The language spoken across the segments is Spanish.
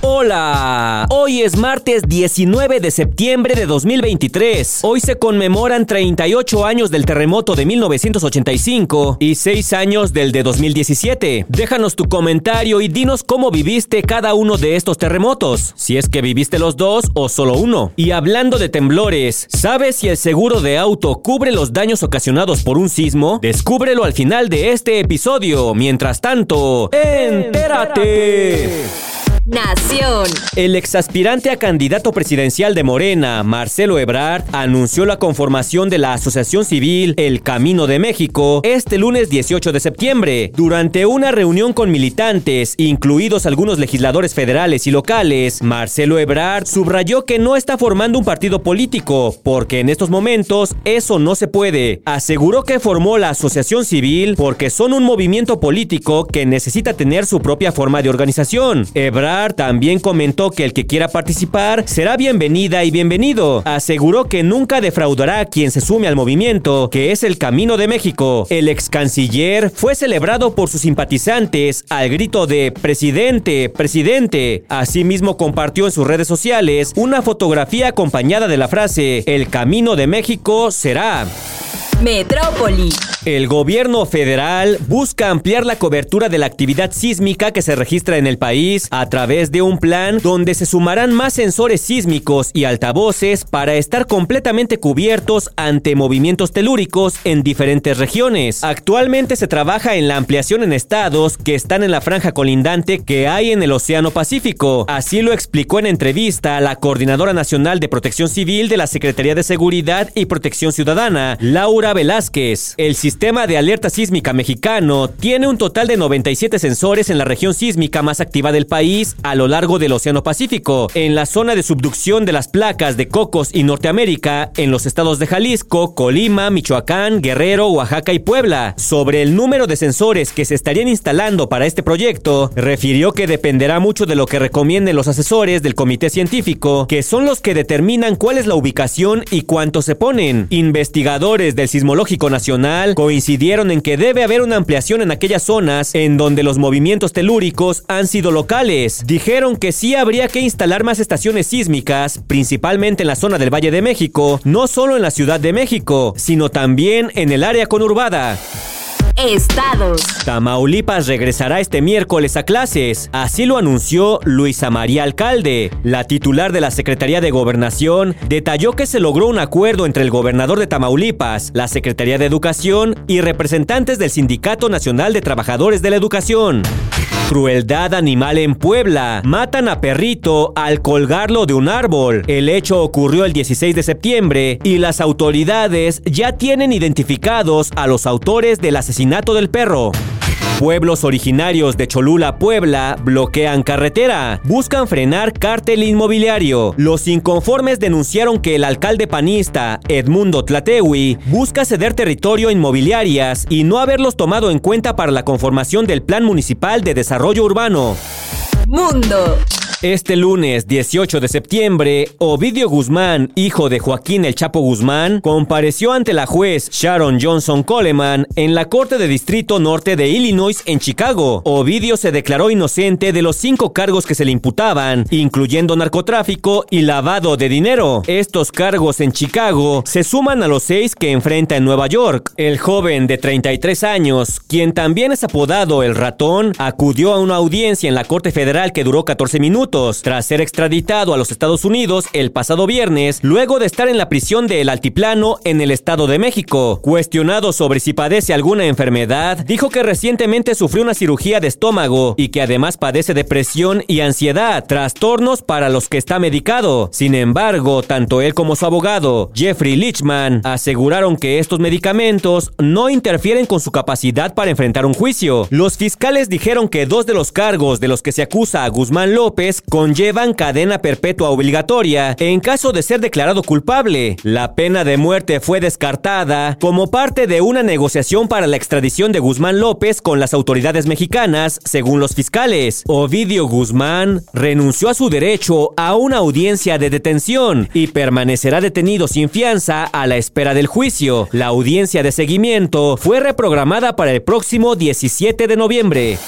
Hola, hoy es martes 19 de septiembre de 2023. Hoy se conmemoran 38 años del terremoto de 1985 y 6 años del de 2017. Déjanos tu comentario y dinos cómo viviste cada uno de estos terremotos, si es que viviste los dos o solo uno. Y hablando de temblores, ¿sabes si el seguro de auto cubre los daños ocasionados por un sismo? Descúbrelo al final de este episodio. Mientras tanto, entérate. Nación. El exaspirante a candidato presidencial de Morena, Marcelo Ebrard, anunció la conformación de la Asociación Civil El Camino de México este lunes 18 de septiembre. Durante una reunión con militantes, incluidos algunos legisladores federales y locales, Marcelo Ebrard subrayó que no está formando un partido político, porque en estos momentos eso no se puede. Aseguró que formó la Asociación Civil porque son un movimiento político que necesita tener su propia forma de organización. Ebrard también comentó que el que quiera participar será bienvenida y bienvenido. Aseguró que nunca defraudará a quien se sume al movimiento, que es el Camino de México. El ex canciller fue celebrado por sus simpatizantes al grito de presidente, presidente. Asimismo compartió en sus redes sociales una fotografía acompañada de la frase El Camino de México será. Metrópoli. El gobierno federal busca ampliar la cobertura de la actividad sísmica que se registra en el país a través de un plan donde se sumarán más sensores sísmicos y altavoces para estar completamente cubiertos ante movimientos telúricos en diferentes regiones. Actualmente se trabaja en la ampliación en estados que están en la franja colindante que hay en el Océano Pacífico. Así lo explicó en entrevista la Coordinadora Nacional de Protección Civil de la Secretaría de Seguridad y Protección Ciudadana, Laura Velázquez. El sistema de alerta sísmica mexicano tiene un total de 97 sensores en la región sísmica más activa del país a lo largo del Océano Pacífico, en la zona de subducción de las placas de Cocos y Norteamérica, en los estados de Jalisco, Colima, Michoacán, Guerrero, Oaxaca y Puebla. Sobre el número de sensores que se estarían instalando para este proyecto, refirió que dependerá mucho de lo que recomienden los asesores del comité científico, que son los que determinan cuál es la ubicación y cuánto se ponen. Investigadores del Sismológico Nacional coincidieron en que debe haber una ampliación en aquellas zonas en donde los movimientos telúricos han sido locales. Dijeron que sí habría que instalar más estaciones sísmicas, principalmente en la zona del Valle de México, no solo en la Ciudad de México, sino también en el área conurbada. Estados. Tamaulipas regresará este miércoles a clases, así lo anunció Luisa María Alcalde. La titular de la Secretaría de Gobernación detalló que se logró un acuerdo entre el gobernador de Tamaulipas, la Secretaría de Educación y representantes del Sindicato Nacional de Trabajadores de la Educación. Crueldad animal en Puebla. Matan a perrito al colgarlo de un árbol. El hecho ocurrió el 16 de septiembre y las autoridades ya tienen identificados a los autores del asesinato del perro. Pueblos originarios de Cholula, Puebla, bloquean carretera. Buscan frenar cártel inmobiliario. Los inconformes denunciaron que el alcalde panista, Edmundo Tlatewi, busca ceder territorio a inmobiliarias y no haberlos tomado en cuenta para la conformación del Plan Municipal de Desarrollo Urbano. Mundo. Este lunes 18 de septiembre, Ovidio Guzmán, hijo de Joaquín El Chapo Guzmán, compareció ante la juez Sharon Johnson Coleman en la Corte de Distrito Norte de Illinois en Chicago. Ovidio se declaró inocente de los cinco cargos que se le imputaban, incluyendo narcotráfico y lavado de dinero. Estos cargos en Chicago se suman a los seis que enfrenta en Nueva York. El joven de 33 años, quien también es apodado El Ratón, acudió a una audiencia en la Corte Federal que duró 14 minutos tras ser extraditado a los Estados Unidos el pasado viernes, luego de estar en la prisión de El Altiplano en el Estado de México. Cuestionado sobre si padece alguna enfermedad, dijo que recientemente sufrió una cirugía de estómago y que además padece depresión y ansiedad, trastornos para los que está medicado. Sin embargo, tanto él como su abogado, Jeffrey Lichman, aseguraron que estos medicamentos no interfieren con su capacidad para enfrentar un juicio. Los fiscales dijeron que dos de los cargos de los que se acusa a Guzmán López conllevan cadena perpetua obligatoria en caso de ser declarado culpable. La pena de muerte fue descartada como parte de una negociación para la extradición de Guzmán López con las autoridades mexicanas, según los fiscales. Ovidio Guzmán renunció a su derecho a una audiencia de detención y permanecerá detenido sin fianza a la espera del juicio. La audiencia de seguimiento fue reprogramada para el próximo 17 de noviembre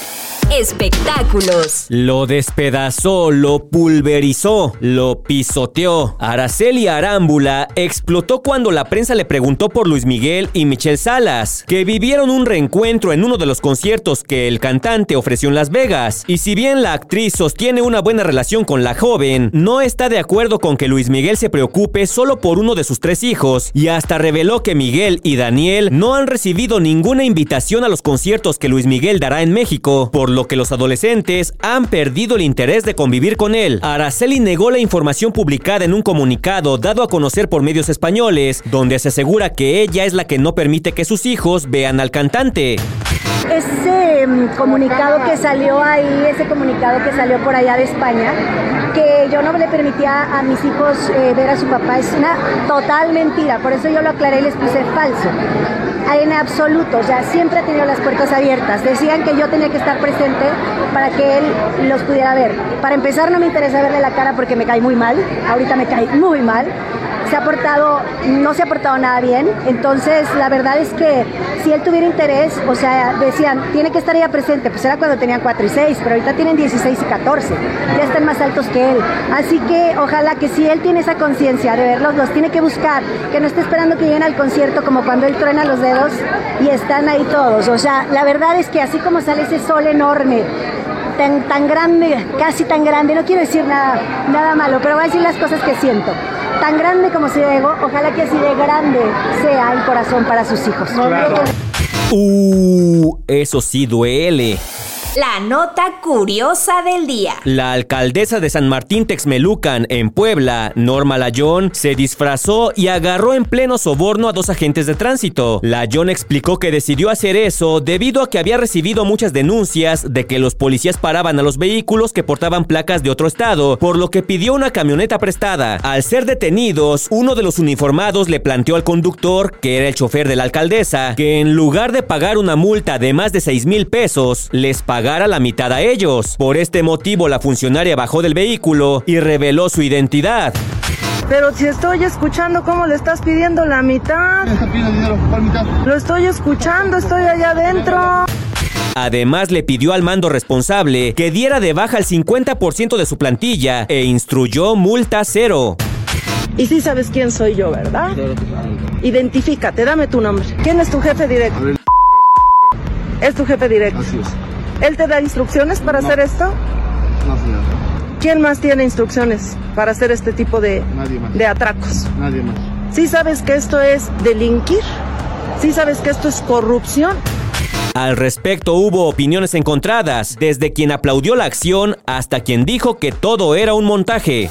espectáculos. Lo despedazó, lo pulverizó, lo pisoteó. Araceli Arámbula explotó cuando la prensa le preguntó por Luis Miguel y Michelle Salas, que vivieron un reencuentro en uno de los conciertos que el cantante ofreció en Las Vegas. Y si bien la actriz sostiene una buena relación con la joven, no está de acuerdo con que Luis Miguel se preocupe solo por uno de sus tres hijos y hasta reveló que Miguel y Daniel no han recibido ninguna invitación a los conciertos que Luis Miguel dará en México, por lo que los adolescentes han perdido el interés de convivir con él. Araceli negó la información publicada en un comunicado dado a conocer por medios españoles, donde se asegura que ella es la que no permite que sus hijos vean al cantante. Ese mm, comunicado que salió ahí, ese comunicado que salió por allá de España, que yo no le permitía a mis hijos eh, ver a su papá, es una total mentira. Por eso yo lo aclaré y les puse falso en absoluto, o sea, siempre ha tenido las puertas abiertas. Decían que yo tenía que estar presente para que él los pudiera ver. Para empezar, no me interesa verle la cara porque me cae muy mal, ahorita me cae muy mal se ha portado, no se ha portado nada bien. Entonces, la verdad es que si él tuviera interés, o sea, decían, tiene que estar ya presente, pues era cuando tenían 4 y 6, pero ahorita tienen 16 y 14, ya están más altos que él. Así que ojalá que si él tiene esa conciencia de verlos, los tiene que buscar, que no esté esperando que lleguen al concierto como cuando él truena los dedos y están ahí todos. O sea, la verdad es que así como sale ese sol enorme, tan, tan grande, casi tan grande, no quiero decir nada, nada malo, pero voy a decir las cosas que siento tan grande como se Diego, ojalá que así de grande sea el corazón para sus hijos. Uh, eso sí duele. La nota curiosa del día. La alcaldesa de San Martín Texmelucan, en Puebla, Norma Layón, se disfrazó y agarró en pleno soborno a dos agentes de tránsito. Layón explicó que decidió hacer eso debido a que había recibido muchas denuncias de que los policías paraban a los vehículos que portaban placas de otro estado, por lo que pidió una camioneta prestada. Al ser detenidos, uno de los uniformados le planteó al conductor, que era el chofer de la alcaldesa, que en lugar de pagar una multa de más de 6 mil pesos, les pagó a la mitad a ellos. Por este motivo, la funcionaria bajó del vehículo y reveló su identidad. Pero si estoy escuchando cómo le estás pidiendo la mitad. dinero? mitad? Lo estoy escuchando, estoy allá adentro. Además, le pidió al mando responsable que diera de baja el 50% de su plantilla e instruyó multa cero. Y sí sabes quién soy yo, ¿verdad? Identifícate, dame tu nombre. ¿Quién es tu jefe directo? Es tu jefe directo. Así es. ¿Él te da instrucciones para hacer esto? No, señor. ¿Quién más tiene instrucciones para hacer este tipo de, de atracos? Nadie más. ¿Sí sabes que esto es delinquir? ¿Sí sabes que esto es corrupción? Al respecto hubo opiniones encontradas, desde quien aplaudió la acción hasta quien dijo que todo era un montaje.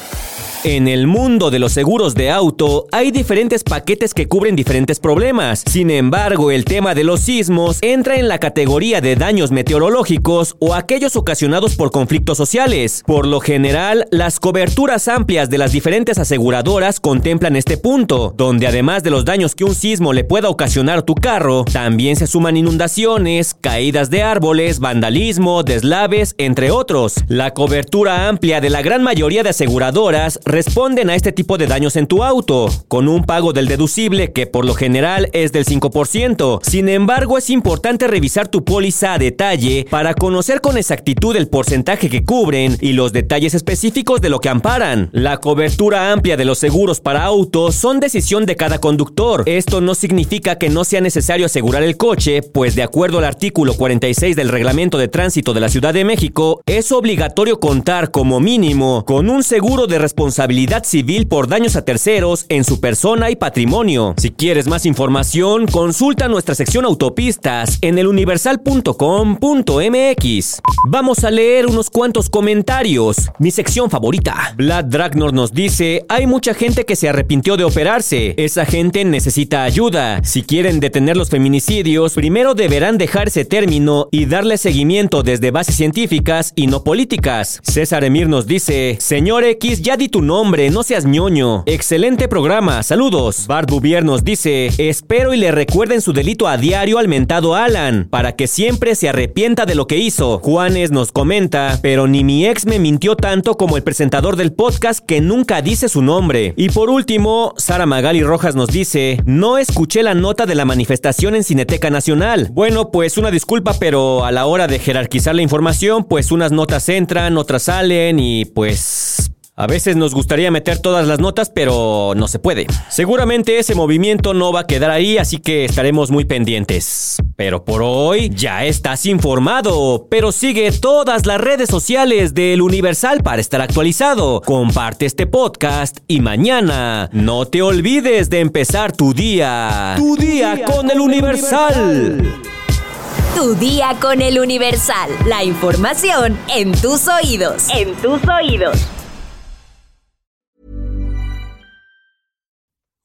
En el mundo de los seguros de auto hay diferentes paquetes que cubren diferentes problemas. Sin embargo, el tema de los sismos entra en la categoría de daños meteorológicos o aquellos ocasionados por conflictos sociales. Por lo general, las coberturas amplias de las diferentes aseguradoras contemplan este punto, donde además de los daños que un sismo le pueda ocasionar a tu carro, también se suman inundaciones, caídas de árboles, vandalismo, deslaves, entre otros. La cobertura amplia de la gran mayoría de aseguradoras responden a este tipo de daños en tu auto, con un pago del deducible que por lo general es del 5%. Sin embargo, es importante revisar tu póliza a detalle para conocer con exactitud el porcentaje que cubren y los detalles específicos de lo que amparan. La cobertura amplia de los seguros para autos son decisión de cada conductor. Esto no significa que no sea necesario asegurar el coche, pues de acuerdo al artículo 46 del Reglamento de Tránsito de la Ciudad de México, es obligatorio contar como mínimo con un seguro de responsabilidad responsabilidad civil por daños a terceros en su persona y patrimonio. Si quieres más información, consulta nuestra sección autopistas en eluniversal.com.mx. Vamos a leer unos cuantos comentarios. Mi sección favorita. Vlad Dragnor nos dice, hay mucha gente que se arrepintió de operarse. Esa gente necesita ayuda. Si quieren detener los feminicidios, primero deberán dejar ese término y darle seguimiento desde bases científicas y no políticas. César Emir nos dice, Señor X, ya di tu nombre, no seas ñoño. Excelente programa, saludos. Bart Bouvier nos dice, espero y le recuerden su delito a diario al mentado Alan, para que siempre se arrepienta de lo que hizo. Juanes nos comenta, pero ni mi ex me mintió tanto como el presentador del podcast que nunca dice su nombre. Y por último, Sara Magali Rojas nos dice, no escuché la nota de la manifestación en Cineteca Nacional. Bueno, pues una disculpa, pero a la hora de jerarquizar la información, pues unas notas entran, otras salen y pues a veces nos gustaría meter todas las notas, pero no se puede. Seguramente ese movimiento no va a quedar ahí, así que estaremos muy pendientes. Pero por hoy ya estás informado, pero sigue todas las redes sociales del Universal para estar actualizado. Comparte este podcast y mañana no te olvides de empezar tu día. Tu día con el Universal. Tu día con el Universal. La información en tus oídos. En tus oídos.